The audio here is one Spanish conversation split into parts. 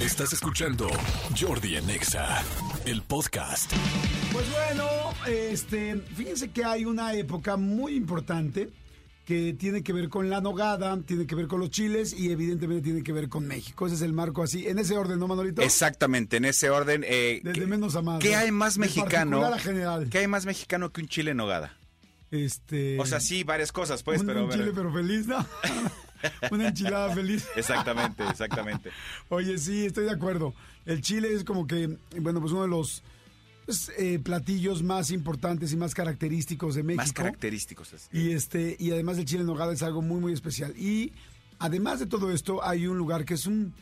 Estás escuchando Jordi en Exa, el podcast. Pues bueno, este, fíjense que hay una época muy importante que tiene que ver con la nogada, tiene que ver con los chiles y evidentemente tiene que ver con México. Ese es el marco así, en ese orden, ¿no, Manolito? Exactamente, en ese orden. eh, Desde ¿qué- menos a más. ¿Qué ¿no? hay más mexicano? a general. ¿Qué hay más mexicano que un chile en nogada? Este, O sea, sí, varias cosas, pues, un, pero... un chile pero feliz, ¿no? una enchilada feliz. Exactamente, exactamente. Oye, sí, estoy de acuerdo. El chile es como que, bueno, pues uno de los pues, eh, platillos más importantes y más característicos de México. Más característicos. es- Y este, y además el chile en nogada es algo muy, muy especial. Y además de todo esto, hay un lugar que es un.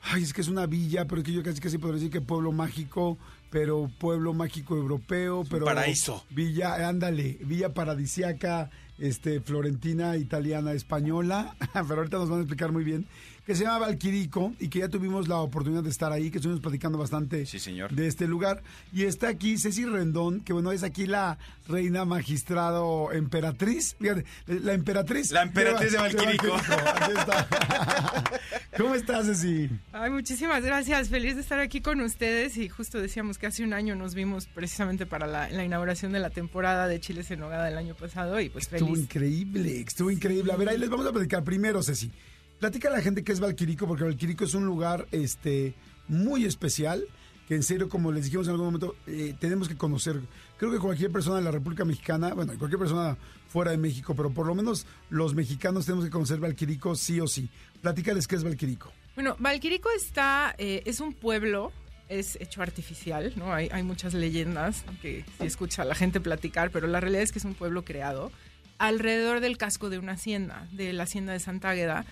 Ay, es que es una villa, pero que yo casi casi podría decir que pueblo mágico, pero pueblo mágico europeo, pero. paraíso. Villa, ándale, villa paradisiaca, este, florentina, italiana, española. pero ahorita nos van a explicar muy bien. Que se llama Valquirico y que ya tuvimos la oportunidad de estar ahí, que estuvimos platicando bastante Sí, señor. de este lugar. Y está aquí Ceci Rendón, que bueno, es aquí la reina magistrado emperatriz. Fíjate, la emperatriz. La emperatriz de Valquirico. Aquí está. ¿Cómo estás, Ceci? Ay, muchísimas gracias. Feliz de estar aquí con ustedes. Y justo decíamos que hace un año nos vimos precisamente para la, la inauguración de la temporada de Chiles en Nogada del año pasado. Y pues Estuvo feliz. increíble, estuvo increíble. A ver, ahí les vamos a platicar primero, Ceci. Platica a la gente qué es Valquirico, porque Valquirico es un lugar este, muy especial, que en serio, como les dijimos en algún momento, eh, tenemos que conocer. Creo que cualquier persona de la República Mexicana, bueno, cualquier persona fuera de México, pero por lo menos los mexicanos tenemos que conocer Valquirico sí o sí. Platícales qué es Valquirico. Bueno, Valquirico está, eh, es un pueblo, es hecho artificial, ¿no? Hay, hay muchas leyendas que se escucha a la gente platicar, pero la realidad es que es un pueblo creado alrededor del casco de una hacienda, de la hacienda de Santa Águeda,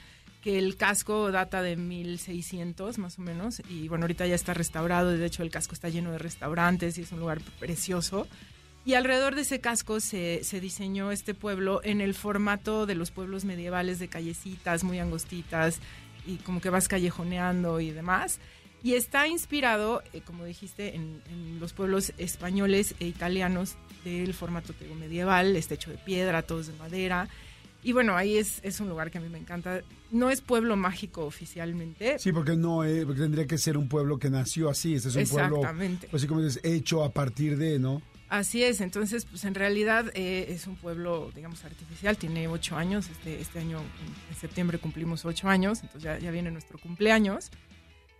que el casco data de 1600 más o menos, y bueno, ahorita ya está restaurado, de hecho el casco está lleno de restaurantes y es un lugar precioso. Y alrededor de ese casco se, se diseñó este pueblo en el formato de los pueblos medievales de callecitas muy angostitas y como que vas callejoneando y demás. Y está inspirado, eh, como dijiste, en, en los pueblos españoles e italianos del formato te digo, medieval, está hecho de piedra, todos de madera. Y bueno, ahí es, es un lugar que a mí me encanta. No es pueblo mágico oficialmente. Sí, porque no, eh, porque tendría que ser un pueblo que nació así. Este es un pueblo, Exactamente. pues sí, como dices, hecho a partir de, ¿no? Así es, entonces, pues en realidad eh, es un pueblo, digamos, artificial, tiene ocho años, este, este año, en, en septiembre cumplimos ocho años, entonces ya, ya viene nuestro cumpleaños,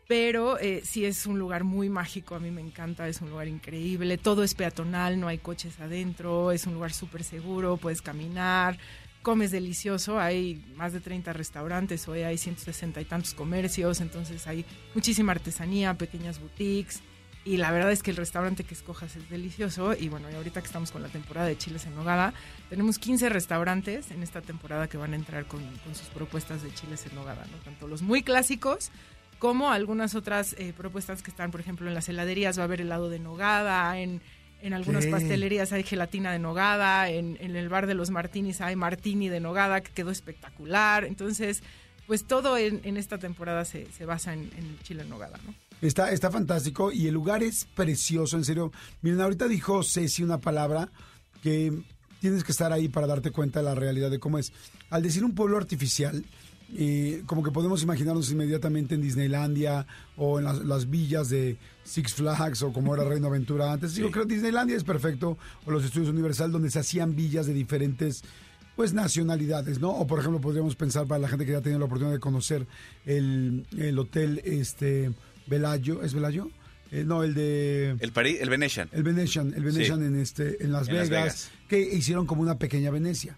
pero eh, sí es un lugar muy mágico, a mí me encanta, es un lugar increíble, todo es peatonal, no hay coches adentro, es un lugar súper seguro, puedes caminar, comes delicioso, hay más de 30 restaurantes, hoy hay 160 y tantos comercios, entonces hay muchísima artesanía, pequeñas boutiques, y la verdad es que el restaurante que escojas es delicioso. Y bueno, y ahorita que estamos con la temporada de chiles en nogada, tenemos 15 restaurantes en esta temporada que van a entrar con, con sus propuestas de chiles en nogada, ¿no? Tanto los muy clásicos como algunas otras eh, propuestas que están, por ejemplo, en las heladerías va a haber helado de nogada, en, en algunas Sí. pastelerías hay gelatina de nogada, en, en el bar de los martinis hay martini de nogada que quedó espectacular. Entonces, pues todo en, en esta temporada se, se basa en, el chile en nogada, ¿no? Está, está fantástico y el lugar es precioso, en serio. Miren, ahorita dijo Ceci una palabra que tienes que estar ahí para darte cuenta de la realidad de cómo es. Al decir un pueblo artificial, eh, como que podemos imaginarnos inmediatamente en Disneylandia o en las, las villas de Six Flags o como era Reino Aventura antes. Digo, creo que Disneylandia es perfecto, o los estudios Universal, donde se hacían villas de diferentes pues nacionalidades, ¿no? O por ejemplo podríamos pensar para la gente que ya ha tenido la oportunidad de conocer el, el hotel este Velayo, ¿es Velayo? Eh, no, el de El, París, el Venetian. el Venetian, el Venetian Sí. en este en Las, En Las Vegas, Vegas. que hicieron como una pequeña Venecia.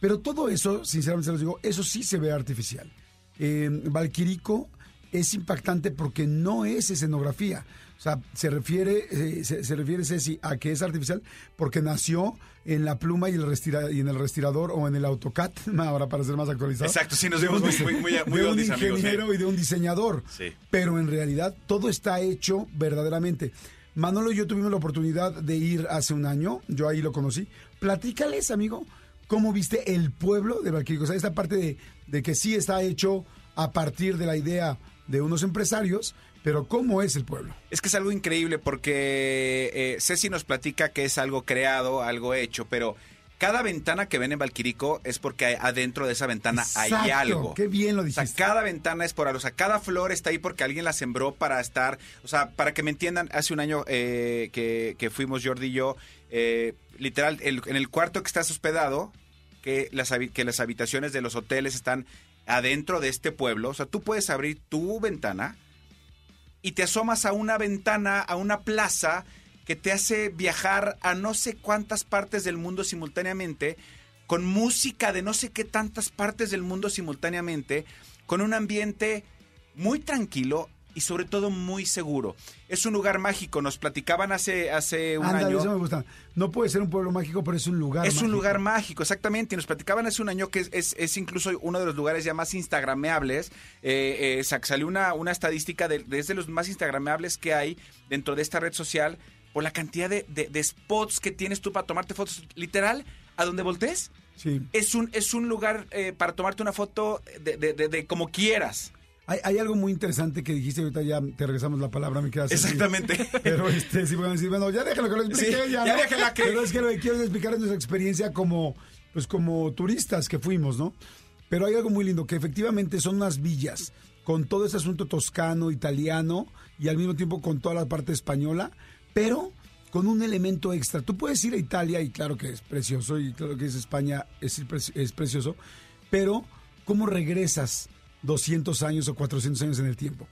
Pero todo eso, sinceramente se los digo, eso sí se ve artificial. Eh, Valquirico es impactante porque no es escenografía. O sea, se refiere, eh, se, se refiere Ceci a que es artificial porque nació en la pluma y, el restira- y en el respirador o en el AutoCAD, ahora para ser más actualizado. Exacto, sí, nos un muy, muy, muy, muy de un amigos. ¿eh? ingeniero y de un diseñador. Sí. Pero en realidad todo está hecho verdaderamente. Manolo y yo tuvimos la oportunidad de ir hace un año, yo ahí lo conocí. Platícales, amigo, cómo viste el pueblo de Valquirico. O sea, esta parte de, de que sí está hecho a partir de la idea de unos empresarios, pero cómo es el pueblo. Es que es algo increíble porque eh, Ceci nos platica que es algo creado, algo hecho, pero cada ventana que ven en Valquirico es porque hay- adentro de esa ventana hay algo. qué bien lo O sea, dijiste. cada ventana es por algo. O sea, cada flor está ahí porque alguien la sembró para estar. O sea, para que me entiendan, hace un año eh, que, que fuimos Jordi y yo, eh, literal, en el cuarto que estás hospedado, que las, que las habitaciones de los hoteles están adentro de este pueblo. O sea, tú puedes abrir tu ventana y te asomas a una ventana, a una plaza que te hace viajar a no sé cuántas partes del mundo simultáneamente, con música de no sé qué tantas partes del mundo simultáneamente, con un ambiente muy tranquilo y sobre todo muy seguro. Es un lugar mágico, nos platicaban hace, hace un Ándale, año. eso me gusta. No puede ser un pueblo mágico, pero es un lugar Es un mágico. lugar mágico, exactamente. Y nos platicaban hace un año que es, es- es incluso uno de los lugares ya más instagrameables. Eh, eh, sa- salió una, una estadística de, de es de los más instagrameables que hay dentro de esta red social por la cantidad de, de- de spots que tienes tú para tomarte fotos. Literal, a donde voltees, Sí. es un, es un lugar eh, para tomarte una foto de, de- de- de como quieras. Hay, hay algo muy interesante que dijiste, ahorita ya te regresamos la palabra, me quedas Exactamente. Pero este, sí, van a decir, bueno, ya déjalo que lo explique Sí, ya, ya ¿no? déjala que- Pero es que lo que quiero es explicar es nuestra experiencia como, pues como turistas que fuimos, ¿no? Pero hay algo muy lindo, que efectivamente son unas villas, con todo ese asunto toscano, italiano, y al mismo tiempo con toda la parte española, pero con un elemento extra. Tú puedes ir a Italia, y claro que es precioso, y claro que es España, es, es precioso, pero ¿cómo regresas 200 años o 400 años en el tiempo?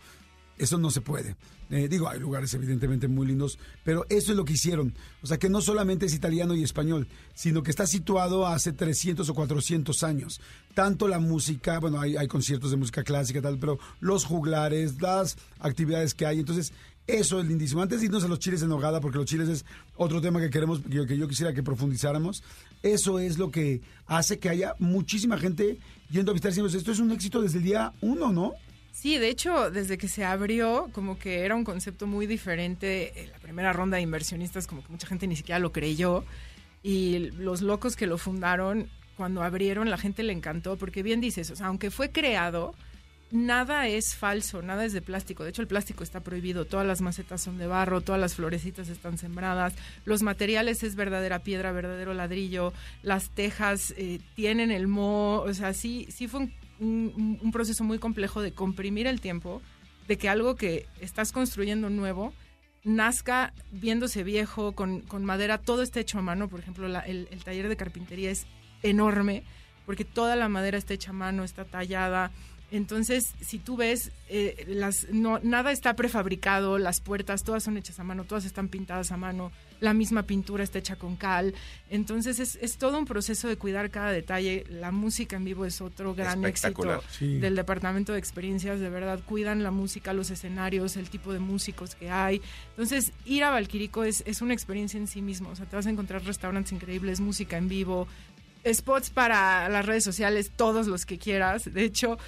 Eso no se puede. Eh, digo, hay lugares evidentemente muy lindos, pero eso es lo que hicieron. O sea, que no solamente es italiano y español, sino que está situado hace 300 o 400 años. Tanto la música, bueno, hay, hay conciertos de música clásica, tal, pero los juglares, las actividades que hay. Entonces, eso es lindísimo. Antes de irnos a los chiles en nogada, porque los chiles es otro tema que queremos, que, yo quisiera que profundizáramos, eso es lo que hace que haya muchísima gente yendo a visitar. Decimos, Esto es un éxito desde el día uno, ¿no? Sí, de hecho, desde que se abrió, como que era un concepto muy diferente. En la primera ronda de inversionistas, como que mucha gente ni siquiera lo creyó. Y los locos que lo fundaron, cuando abrieron, la gente le encantó, porque bien dices, o aunque fue creado, nada es falso, nada es de plástico. De hecho, el plástico está prohibido. Todas las macetas son de barro, todas las florecitas están sembradas. Los materiales es verdadera piedra, verdadero ladrillo. Las tejas eh, tienen el moho. O sea, sí, sí fue un, proceso muy complejo de comprimir el tiempo, de que algo que estás construyendo nuevo nazca viéndose viejo, con, con madera, todo está hecho a mano. Por ejemplo, el, el taller de carpintería es enorme, porque toda la madera está hecha a mano, está tallada. Entonces, si tú ves, eh, las, no, nada está prefabricado, las puertas todas son hechas a mano, todas están pintadas a mano, la misma pintura está hecha con cal. Entonces, es, es todo un proceso de cuidar cada detalle. La música en vivo es otro gran éxito. Sí. del departamento de experiencias, de verdad cuidan la música, los escenarios, el tipo de músicos que hay. Entonces, ir a Valquirico es, es una experiencia en sí mismo. O sea, te vas a encontrar restaurantes increíbles, música en vivo, spots para las redes sociales, todos los que quieras. De hecho,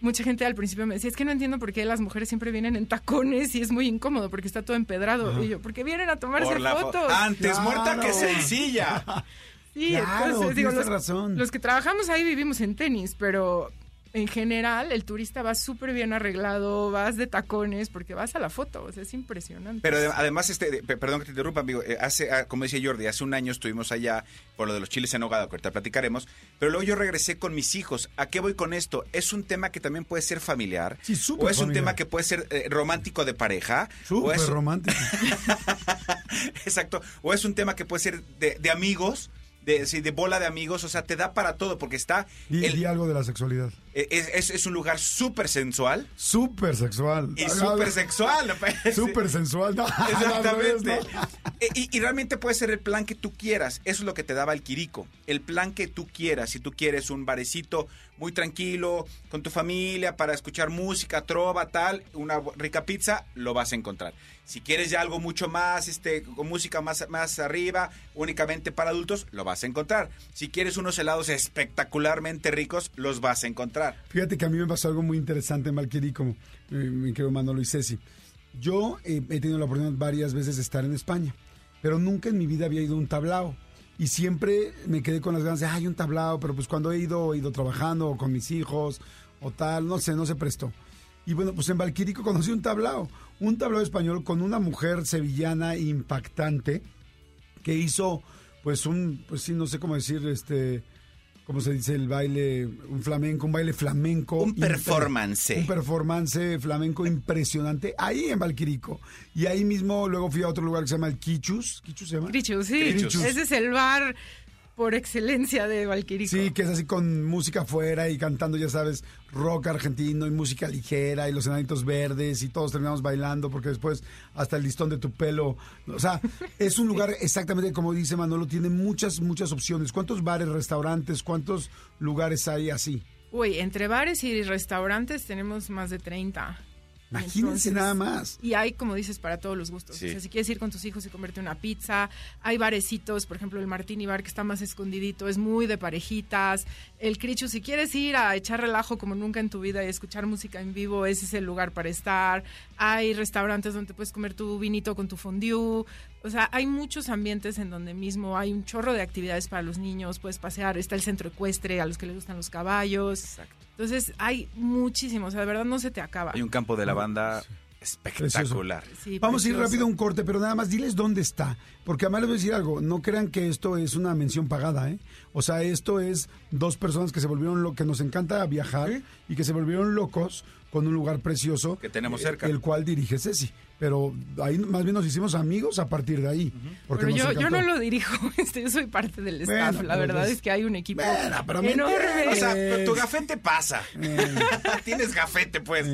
mucha gente al principio me decía, es que no entiendo por qué las mujeres siempre vienen en tacones y es muy incómodo porque está todo empedrado. Y yo, porque vienen a tomarse Por la fo- fotos. Antes Claro. muerta que sencilla. Sí, Claro, entonces digo, tienes los, razón. los que trabajamos ahí vivimos en tenis, pero en general el turista va súper bien arreglado, vas de tacones porque vas a la foto, o sea, es impresionante. Pero ade- además, este, perdón que te interrumpa, amigo, eh, hace, ah, como decía Jordi, hace un año estuvimos allá por lo de los chiles en nogada, que ahorita platicaremos, pero luego yo regresé con mis hijos. ¿A qué voy con esto? Es un tema que también puede ser familiar, Sí, súper o es un familiar. tema que puede ser eh, romántico de pareja, o Súper es, romántico. exacto, o es un tema que puede ser de, de amigos, de, sí, de bola de amigos, o sea, te da para todo, porque está, el- di algo de la sexualidad. eh, es, es- es un lugar súper sensual Súper sexual. y súper sexual. ¿no parece? Súper sensual. No, Exactamente. Eh, Y, y realmente puede ser el plan que tú quieras. Eso es lo que te daba el Quirico. El plan que tú quieras. Si tú quieres un barecito muy tranquilo, con tu familia, para escuchar música, trova, tal, una rica pizza, lo vas a encontrar. Si quieres ya algo mucho más, este, con música más, más arriba, únicamente para adultos, lo vas a encontrar. Si quieres unos helados espectacularmente ricos, los vas a encontrar. Fíjate que a mí me pasó algo muy interesante en Valquerí, como eh, mi querido Manolo y Ceci. Yo eh, he tenido la oportunidad varias veces de estar en España, pero nunca en mi vida había ido a un tablao. Y siempre me quedé con las ganas de, ay, un tablao, pero pues cuando he ido, he ido trabajando o con mis hijos o tal, no sé, no se prestó. Y bueno, pues en Valquirico conocí un tablao, un tablao español con una mujer sevillana impactante que hizo pues un, pues sí, no sé cómo decir, este, ¿cómo se dice el baile? Un flamenco, un baile flamenco. Un performance. Un performance flamenco impresionante ahí en Valquirico. Y ahí mismo luego fui a otro lugar que se llama el Quichus. ¿Quichus se llama? Crichus, sí. Ese es el bar por excelencia de Valquirico. Sí, que es así con música afuera y cantando, ya sabes, rock argentino y música ligera y los enanitos verdes y todos terminamos bailando porque después hasta el listón de tu pelo. O sea, es un lugar exactamente como dice Manolo, tiene muchas, muchas opciones. ¿Cuántos bares, restaurantes, cuántos lugares hay así? Uy, entre bares y restaurantes tenemos más de 30. Imagínense Entonces, nada más. Y hay, como dices, para todos los gustos. Sí. O sea, si quieres ir con tus hijos y comerte una pizza, hay barecitos, por ejemplo, el Martini Bar que está más escondidito, es muy de parejitas. El Crichu, si quieres ir a echar relajo como nunca en tu vida y escuchar música en vivo, ese es el lugar para estar. Hay restaurantes donde puedes comer tu vinito con tu fondue. O sea, hay muchos ambientes en donde mismo hay un chorro de actividades para los niños, puedes pasear, está el centro ecuestre a los que les gustan los caballos. Entonces, hay muchísimos, o sea, de verdad no se te acaba. Hay un campo de lavanda espectacular. Sí, Vamos a ir rápido a un corte, pero nada más diles dónde está. Porque además les voy a decir algo, no crean que esto es una mención pagada, ¿eh? O sea, esto es dos personas que se volvieron lo que nos encanta viajar y que se volvieron locos con un lugar precioso Que tenemos cerca. El cual dirige Ceci. Pero ahí más bien nos hicimos amigos a partir de ahí. porque Pero yo, no lo dirijo, este, yo soy parte del staff. Bueno, la pero verdad pues- es que hay un equipo Bueno, pero me enorme. O sea, Eh. tu gafete pasa. Tienes gafete, pues.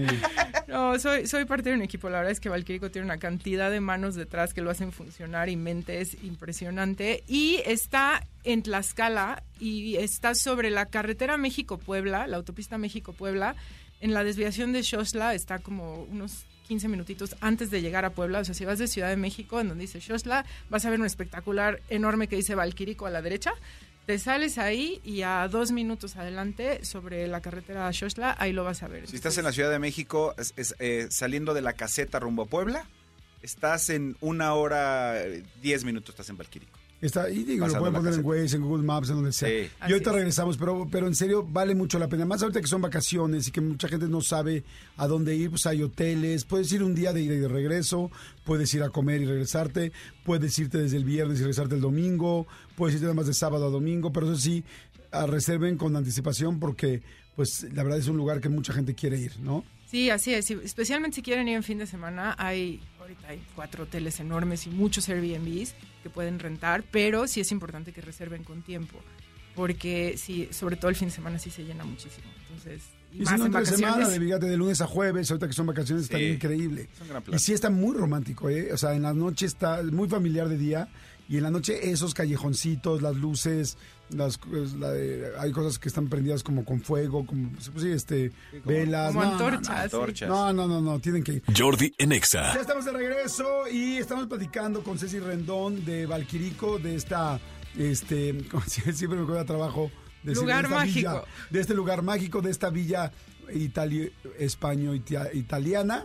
No, soy, soy parte de un equipo. La verdad es que Valquirico tiene una cantidad de manos detrás que lo hacen funcionar y mentes impresionante. Y está en Tlaxcala y está sobre la carretera México-Puebla, la autopista México-Puebla. En la desviación de Xochla está como unos 15 minutitos antes de llegar a Puebla. O sea, si vas de Ciudad de México, en donde dice Xochla, vas a ver un espectacular enorme que dice Valquirico a la derecha. Te sales ahí y a dos minutos adelante, sobre la carretera Xochla, ahí lo vas a ver. Si estás en la Ciudad de México, es- es, eh, saliendo de la caseta rumbo a Puebla, estás en una hora, eh, diez minutos estás en Valquirico. Está, y digo, lo pueden poner en. Waze, en Google Maps, en donde sea. Sí. Y ahorita es. regresamos, pero, pero en serio vale mucho la pena. Más ahorita que son vacaciones y que mucha gente no sabe a dónde ir, pues hay hoteles. Puedes ir un día de ida y de regreso, puedes ir a comer y regresarte, puedes irte desde el viernes y regresarte el domingo, puedes irte además de sábado a domingo, pero eso sí, a reserven con anticipación porque pues la verdad es un lugar que mucha gente quiere ir, ¿no? Sí, así es. Especialmente si quieren ir en fin de semana, hay ahorita hay cuatro hoteles enormes y muchos Airbnbs que pueden rentar, pero sí es importante que reserven con tiempo, porque sí, sobre todo el fin de semana sí se llena muchísimo. Entonces, y, Y más si no, en entre semana, vacaciones. de, fíjate, de lunes a jueves, ahorita que son vacaciones, está Sí. increíble. Es un gran plan. Y sí está muy romántico, ¿eh? O sea, en la noche está muy familiar de día y en la noche esos callejoncitos, las luces, las, pues, la de- hay cosas que están prendidas como con fuego, como pues, sí, este, velas. como no, no, no. antorchas. sí. No, no, no, no, tienen que ir. Jordi en Ya Exa. estamos de regreso y estamos platicando con Ceci Rendón de Valquirico, de esta, este, siempre me acuerdo de trabajo. De, Lugar de esta mágico. villa, de este lugar mágico, de esta villa itali- españo-italiana,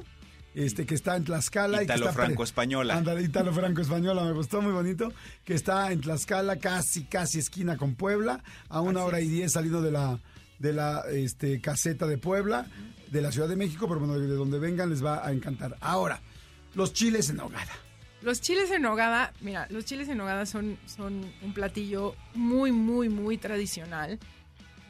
este, que está en Tlaxcala. y que está pre- Italo-franco-española. Ándale, italo-franco-española, me gustó muy bonito. Que está en Tlaxcala, casi, casi esquina con Puebla, a una hora y diez saliendo de la, de la este, caseta de Puebla, de la Ciudad de México, pero bueno, de donde vengan les va a encantar. Ahora, los chiles en hogada. Los chiles en nogada, mira, los chiles en nogada son, son un platillo muy, muy, muy tradicional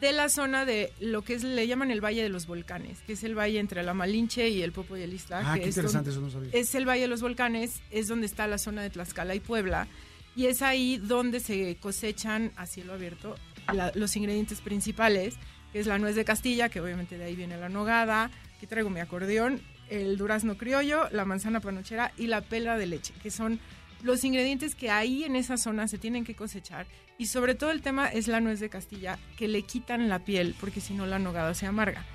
de la zona de lo que es, le llaman el Valle de los Volcanes, que es el valle entre la Malinche y el Popo y el Isla. Ah, que qué es interesante, donde- eso no sabía. es el Valle de los Volcanes, es donde está la zona de Tlaxcala y Puebla, y es ahí donde se cosechan a cielo abierto la- los ingredientes principales, que es la nuez de Castilla, que obviamente de ahí viene la nogada, aquí traigo mi acordeón, el durazno criollo, la manzana panochera y la pela de leche, que son los ingredientes que ahí en esa zona se tienen que cosechar. Y sobre todo el tema es la nuez de Castilla, que le quitan la piel, porque si no la nogada se amarga.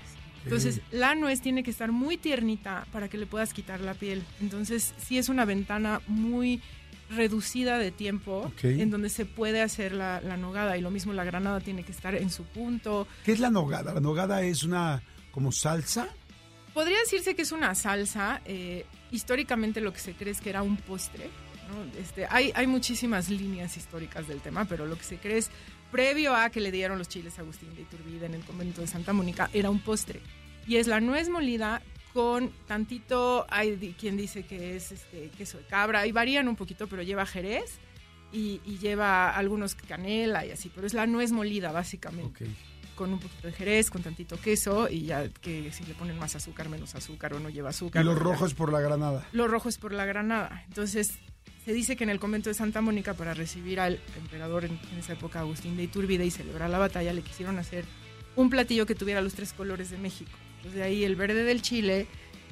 Entonces, la nuez tiene que estar muy tiernita para que le puedas quitar la piel. Entonces, sí es una ventana muy reducida de tiempo en donde se puede hacer la, la nogada. Y lo mismo la granada tiene que estar en su punto. ¿Qué es la nogada? La nogada es una como salsa. Podría decirse que es una salsa. eh, históricamente lo que se cree es que era un postre. ¿No? Este, hay, hay muchísimas líneas históricas del tema, pero lo que se cree es, previo a que le dieron los chiles a Agustín de Iturbide en el convento de Santa Mónica, era un postre. Y es la nuez molida con tantito, hay quien dice que es este, queso de cabra, y varían un poquito, pero lleva jerez, y, y lleva algunos canela y así, pero es la nuez molida básicamente. Ok. Con un poquito de jerez, con tantito queso y ya que si le ponen más azúcar, menos azúcar o no lleva azúcar. Y los rojos por la granada. Lo rojo es por la granada. Entonces, se dice que en el convento de Santa Mónica, para recibir al emperador en, en esa época, Agustín de Iturbide, y celebrar la batalla, le quisieron hacer un platillo que tuviera los tres colores de México. Entonces, de ahí el verde del chile,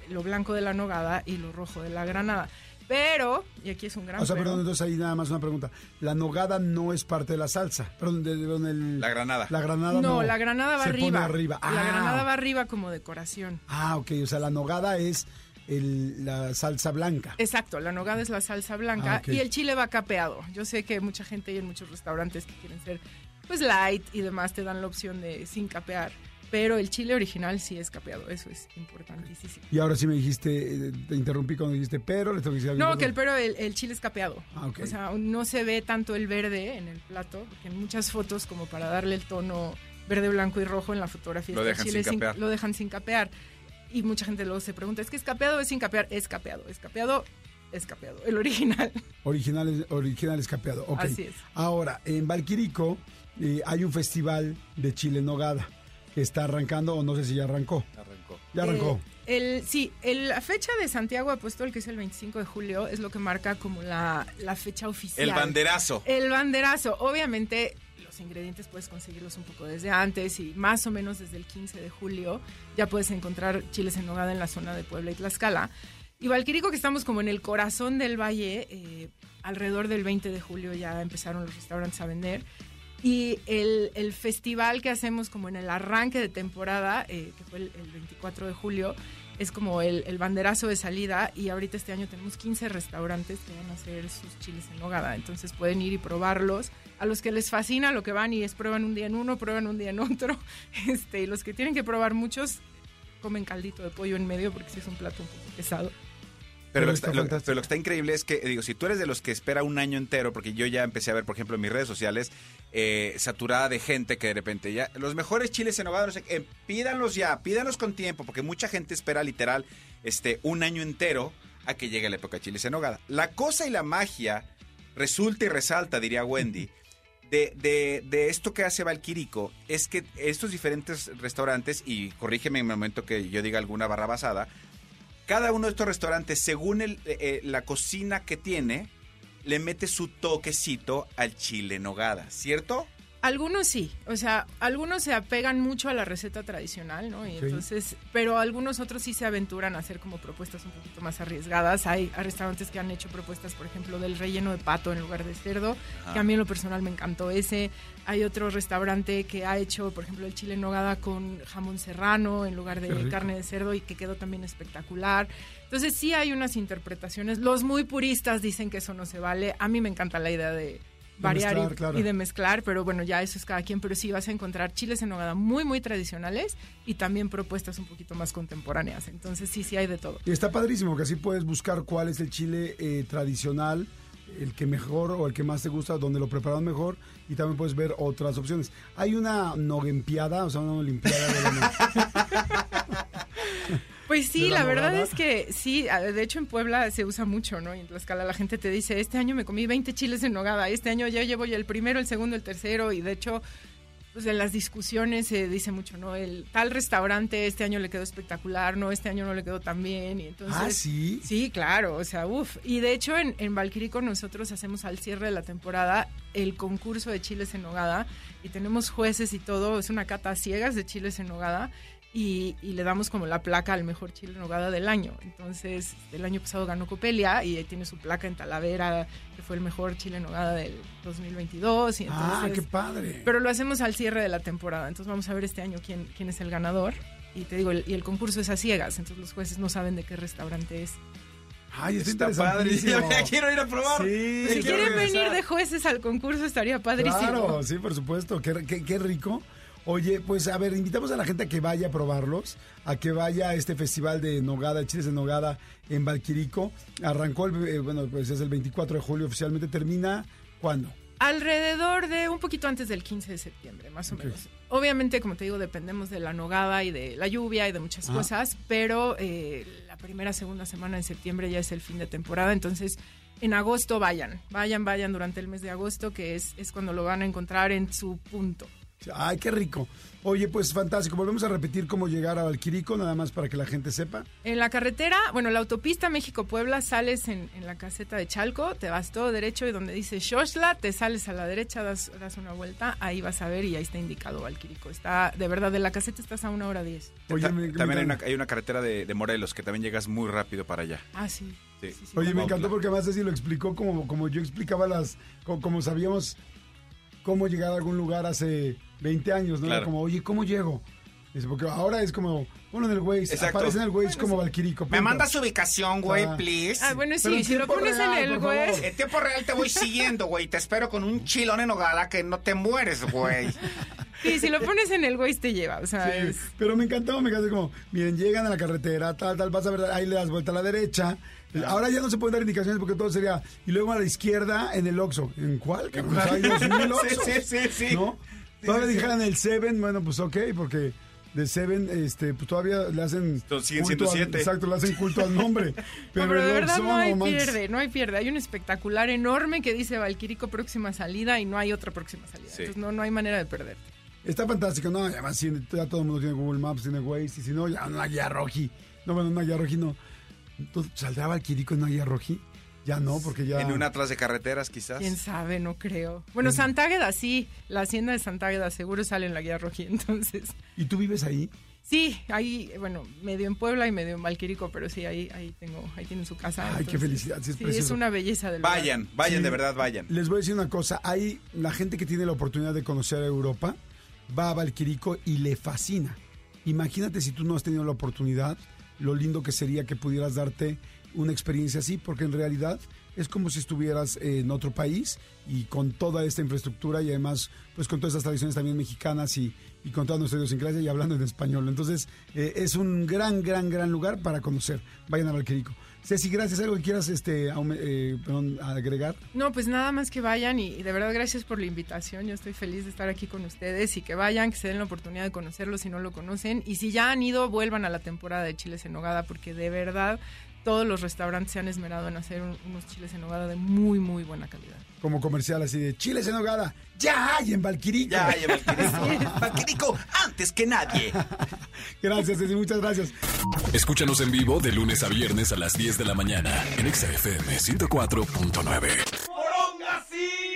lo blanco de la nogada y lo rojo de la granada. Pero, y aquí es un gran O sea, pero, perdón, entonces ahí nada más una pregunta. La nogada no es parte de la salsa. Perdón, de, de- de- el- La granada. La granada no. no, la granada va se arriba. Pone arriba. La Ah. granada va arriba como decoración. Ah, ok. O sea, la nogada es el- la salsa blanca. Exacto, la nogada es la salsa blanca Ah, ok. y el chile va capeado. Yo sé que mucha gente y en muchos restaurantes que quieren ser pues light y demás te dan la opción de sin capear, pero el chile original sí es capeado, eso es importantísimo. Y ahora sí me dijiste, eh, te interrumpí cuando dijiste pero, le tengo que decir algo. No, que el pero el, el chile es capeado. Ah, ok. O sea, no se ve tanto el verde en el plato, porque en muchas fotos como para darle el tono verde, blanco y rojo en la fotografía Lo dejan chile sin capear. lo dejan sin capear. Y mucha gente luego se pregunta, ¿es que es capeado o es sin capear? Es capeado, es capeado, es capeado, el original. Original, es- original escapeado. Ok. Así es. Ahora, en Valquirico eh, hay un festival de chile nogada que está arrancando, o no sé si ya arrancó. Arrancó. Ya arrancó. Eh, el, sí, el- la fecha de Santiago Apóstol, que es el 25 de julio, es lo que marca como la, la fecha oficial. El banderazo. El banderazo. Obviamente, ingredientes puedes conseguirlos un poco desde antes y más o menos desde el 15 de julio ya puedes encontrar chiles en nogada en la zona de Puebla y Tlaxcala. Y Valquirico, que estamos como en el corazón del valle, eh, alrededor del 20 de julio ya empezaron los restaurantes a vender. Y el, el festival que hacemos como en el arranque de temporada, eh, que fue el, el 24 de julio, es como el, el banderazo de salida y ahorita este año tenemos 15 restaurantes que van a hacer sus chiles en nogada, entonces pueden ir y probarlos. A los que les fascina lo que van y es prueban un día en uno, prueban un día en otro, este, y los que tienen que probar muchos comen caldito de pollo en medio porque sí es un plato un poco pesado. Pero, lo, que está lo- pero lo que está increíble es que, digo, si tú eres de los que espera un año entero, porque yo ya empecé a ver, por ejemplo, en mis redes sociales, eh, saturada de gente que de repente ya, los mejores chiles en nogada, no sé, eh, pídanlos ya, pídanlos con tiempo, porque mucha gente espera literal este, un año entero a que llegue la época de chiles en nogada. La cosa y la magia resulta y resalta, diría Wendy, de, de, de esto que hace Valquirico es que estos diferentes restaurantes, y corrígeme en el momento que yo diga alguna barra basada, cada uno de estos restaurantes, según el, eh, la cocina que tiene, le mete su toquecito al chile en nogada, ¿cierto? Algunos sí, o sea, algunos se apegan mucho a la receta tradicional, ¿no? Y Sí. entonces, pero algunos otros sí se aventuran a hacer como propuestas un poquito más arriesgadas. Hay, restaurantes que han hecho propuestas, por ejemplo, del relleno de pato en lugar de cerdo, Ajá. que a mí en lo personal me encantó ese. Hay otro restaurante que ha hecho, por ejemplo, el chile en nogada con jamón serrano en lugar de carne de cerdo y que quedó también espectacular. Entonces sí hay unas interpretaciones. Los muy puristas dicen que eso no se vale. A mí me encanta la idea de variar mezclar, y, claro. y de mezclar, pero bueno, ya eso es cada quien, pero sí vas a encontrar chiles en nogada muy, muy tradicionales y también propuestas un poquito más contemporáneas. Entonces sí, sí hay de todo. Y está padrísimo que así puedes buscar cuál es el chile eh, tradicional, el que mejor o el que más te gusta, donde lo preparan mejor y también puedes ver otras opciones. Hay una noguempiada, o sea, una olimpiada de la Pues sí, la la, verdad es que sí, de hecho en Puebla se usa mucho, ¿no? Y en Tlaxcala la gente te dice, este año me comí 20 chiles en nogada, este año ya llevo ya el primero, el segundo, el tercero, y de hecho, pues en las discusiones se dice mucho, ¿no? El tal restaurante este año le quedó espectacular, no, este año no le quedó tan bien, y entonces... Ah, sí. Sí, claro, o sea, uff. Y de hecho en, en Valquirico nosotros hacemos al cierre de la temporada el concurso de chiles en nogada y tenemos jueces y todo, es una cata a ciegas de chiles en nogada y, y le damos como la placa al mejor chile en nogada del año. Entonces, el año pasado ganó Copelia y tiene su placa en Talavera, que fue el mejor chile en nogada del 2022. Y entonces, Ah, qué padre. pero lo hacemos al cierre de la temporada. Entonces vamos a ver este año quién, quién es el ganador. Y te digo, el- y el concurso es a ciegas, entonces los jueces no saben de qué restaurante es. Ay, está, Está padre, ya quiero ir a probar. Sí, Si quieren regresar. venir de jueces al concurso estaría padrísimo. Claro, sí, por supuesto. Qué, qué- qué rico. Oye, pues a ver, invitamos a la gente a que vaya a probarlos, a que vaya a este festival de Nogada, Chiles de Nogada en Valquirico. Arrancó, el, eh, bueno, pues es el 24 de julio oficialmente. ¿Termina cuándo? Alrededor de un poquito antes del 15 de septiembre, más o menos. Obviamente, como te digo, dependemos de la nogada y de la lluvia y de muchas cosas, pero eh, la primera, segunda semana de septiembre ya es el fin de temporada, entonces en agosto vayan, vayan, vayan durante el mes de agosto, que es, es cuando lo van a encontrar en su punto. Ay, qué rico. Oye, pues fantástico. Volvemos a repetir cómo llegar a Valquirico, nada más para que la gente sepa. En la carretera, bueno, la autopista México-Puebla, sales en, en la caseta de Chalco, te vas todo derecho y donde dice Xochla, te sales a la derecha, das, das una vuelta, ahí vas a ver y ahí está indicado Valquirico. Está, de verdad, de la caseta estás a una hora diez. Oye, Ta- me- me también hay una, encanta. hay una carretera de, de Morelos que también llegas muy rápido para allá. Ah, sí. Sí. Sí, sí, Oye, me encantó porque además Ceci lo explicó como, como yo explicaba las, como, como sabíamos cómo llegar a algún lugar hace 20 años, ¿no? Era como, oye, ¿cómo llego? Dice, porque ahora es como, bueno, en el Waze, Exacto. aparece en el Waze como Valquirico. Me mandas su ubicación, güey, Ah. please. Ah, bueno, sí, en si lo pones real, en el güey. favor. En tiempo real te voy siguiendo, güey. Te espero con un chilón en nogada que no te mueres, güey. Sí, si lo pones en el güey te lleva, o sea, Sí, es... pero me encantó, me encantó como, miren, llegan a la carretera, tal, tal, vas a ver, ahí le das vuelta a la derecha. Ahora ya no se pueden dar indicaciones porque todo sería, y luego a la izquierda en el Oxxo. ¿En cuál? cabrón? O sea, hay dos mil Oxxos, Sí, sí, sí, sí. ¿No? Todavía dijeran el Seven, bueno, pues ok, porque de Seven, este, pues todavía le hacen siguen culto siendo al- siete. exacto, le hacen culto al nombre. Pero, No, pero de el verdad no hay pierde, no hay pierde. Hay un espectacular enorme que dice Valquirico próxima salida y no hay otra próxima salida. Sí. Entonces no, no hay manera de perder. Está fantástico, ¿no? Además, sí, ya todo el mundo tiene Google Maps, tiene Waze, y si no, ya una guía roji. No, bueno, una guía roji no. Entonces, ¿Saldrá Valquirico en una guía roji? Ya no, porque ya... En un atlas de carreteras, quizás. Quién sabe, no creo. Bueno, Santágueda sí, la hacienda de Santágueda seguro sale en la guía roji, entonces. ¿Y tú vives ahí? Sí, ahí, bueno, medio en Puebla y medio en Valquirico, pero sí, ahí, ahí tengo, ahí tienen su casa. Ay, qué felicidad, sí, es sí, precioso. es una belleza del lugar. Vayan, vayan, Sí. de verdad, vayan. Les voy a decir una cosa. Hay la gente que tiene la oportunidad de conocer a Europa, va a Valquirico y le fascina. Imagínate si tú no has tenido la oportunidad, lo lindo que sería que pudieras darte una experiencia así, porque en realidad es como si estuvieras en otro país y con toda esta infraestructura y además pues con todas estas tradiciones también mexicanas y, y con toda nuestra idiosincrasia y hablando en español. Entonces eh, es un gran, gran, gran lugar para conocer. Vayan a Valquirico. Ceci, gracias. ¿Algo que quieras este, eh, agregar? No, pues nada más que vayan y, y de verdad gracias por la invitación. Yo estoy feliz de estar aquí con ustedes y que vayan, que se den la oportunidad de conocerlo si no lo conocen. Y si ya han ido, vuelvan a la temporada de chiles en nogada porque de verdad todos los restaurantes se han esmerado en hacer un- unos chiles en nogada de muy, muy buena calidad. como comercial así de chiles en hogada. Ya hay en Valquirico. Ya, ya, Valquirico. Valquirico, antes que nadie. Gracias, Ceci, muchas gracias. Escúchanos en vivo de lunes a viernes a las 10 de la mañana en Exa FM 104.9.